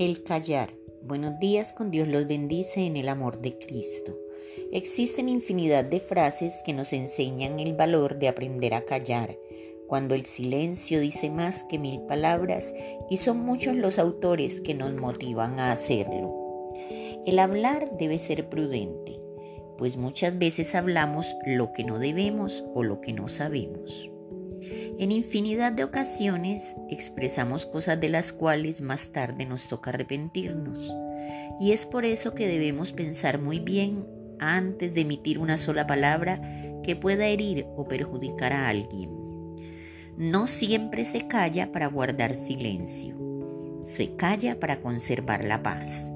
El callar. Buenos días, con Dios los bendice en el amor de Cristo. Existen infinidad de frases que nos enseñan el valor de aprender a callar, cuando el silencio dice más que mil palabras y son muchos los autores que nos motivan a hacerlo. El hablar debe ser prudente, pues muchas veces hablamos lo que no debemos o lo que no sabemos. En infinidad de ocasiones expresamos cosas de las cuales más tarde nos toca arrepentirnos. Y es por eso que debemos pensar muy bien antes de emitir una sola palabra que pueda herir o perjudicar a alguien. No siempre se calla para guardar silencio. Se calla para conservar la paz.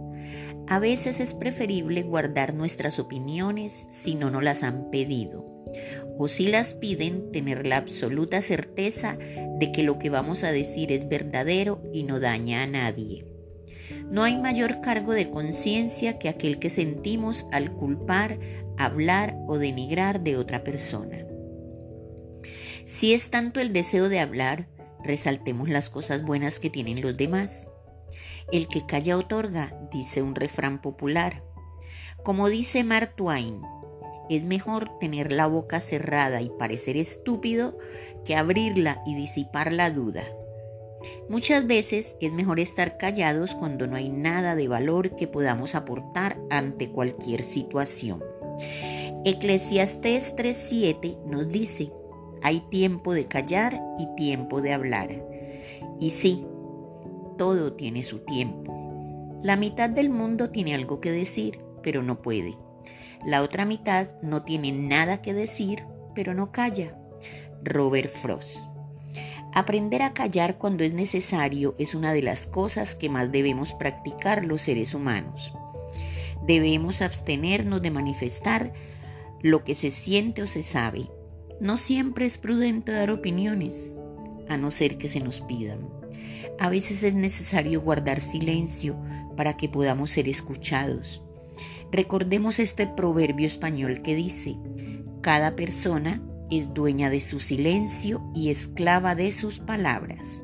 A veces es preferible guardar nuestras opiniones si no nos las han pedido o si las piden, tener la absoluta certeza de que lo que vamos a decir es verdadero y no daña a nadie. No hay mayor cargo de conciencia que aquel que sentimos al culpar, hablar o denigrar de otra persona. Si es tanto el deseo de hablar, resaltemos las cosas buenas que tienen los demás. El que calla otorga, dice un refrán popular. Como dice Mark Twain, es mejor tener la boca cerrada y parecer estúpido que abrirla y disipar la duda. Muchas veces es mejor estar callados cuando no hay nada de valor que podamos aportar ante cualquier situación. Eclesiastés 3:7 nos dice, hay tiempo de callar y tiempo de hablar. Y sí, todo tiene su tiempo. La mitad del mundo tiene algo que decir, pero no puede. La otra mitad no tiene nada que decir, pero no calla. Robert Frost. Aprender a callar cuando es necesario es una de las cosas que más debemos practicar los seres humanos. Debemos abstenernos de manifestar lo que se siente o se sabe. No siempre es prudente dar opiniones, a no ser que se nos pidan. A veces es necesario guardar silencio para que podamos ser escuchados. Recordemos este proverbio español que dice, cada persona es dueña de su silencio y esclava de sus palabras.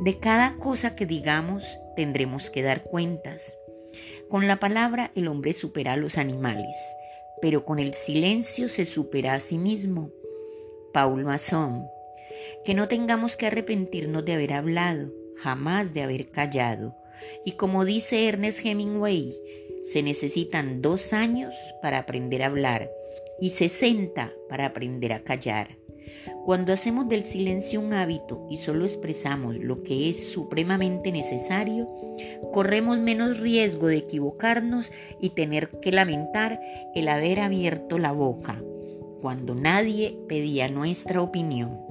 De cada cosa que digamos tendremos que dar cuentas. Con la palabra el hombre supera a los animales, pero con el silencio se supera a sí mismo. Paul Masson. Que no tengamos que arrepentirnos de haber hablado, jamás de haber callado. Y como dice Ernest Hemingway, se necesitan dos años para aprender a hablar y 60 para aprender a callar. Cuando hacemos del silencio un hábito y solo expresamos lo que es supremamente necesario, corremos menos riesgo de equivocarnos y tener que lamentar el haber abierto la boca cuando nadie pedía nuestra opinión.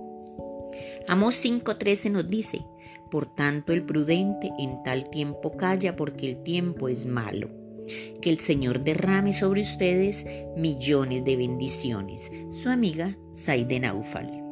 Amos 5:13 nos dice, por tanto el prudente en tal tiempo calla porque el tiempo es malo. Que el Señor derrame sobre ustedes millones de bendiciones. Su amiga Saide Naufal.